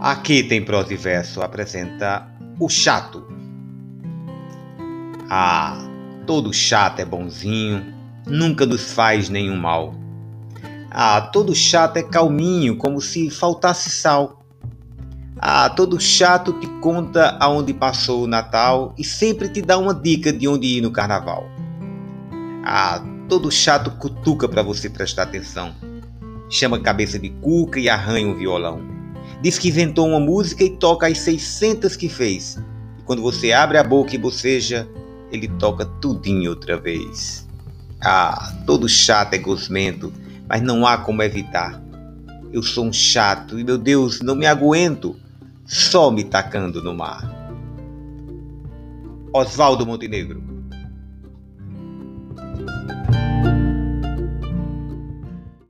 Aqui tem prosa e verso apresenta o chato. Ah, todo chato é bonzinho, nunca nos faz nenhum mal. Ah, todo chato é calminho, como se faltasse sal. Ah, todo chato te conta aonde passou o Natal e sempre te dá uma dica de onde ir no carnaval. Ah, todo chato cutuca para você prestar atenção. Chama cabeça de cuca e arranha um violão. Diz que inventou uma música e toca as 600 que fez. E quando você abre a boca e boceja, ele toca tudinho outra vez. Ah, todo chato é gosmento, mas não há como evitar. Eu sou um chato e, meu Deus, não me aguento só me tacando no mar. Oswaldo Montenegro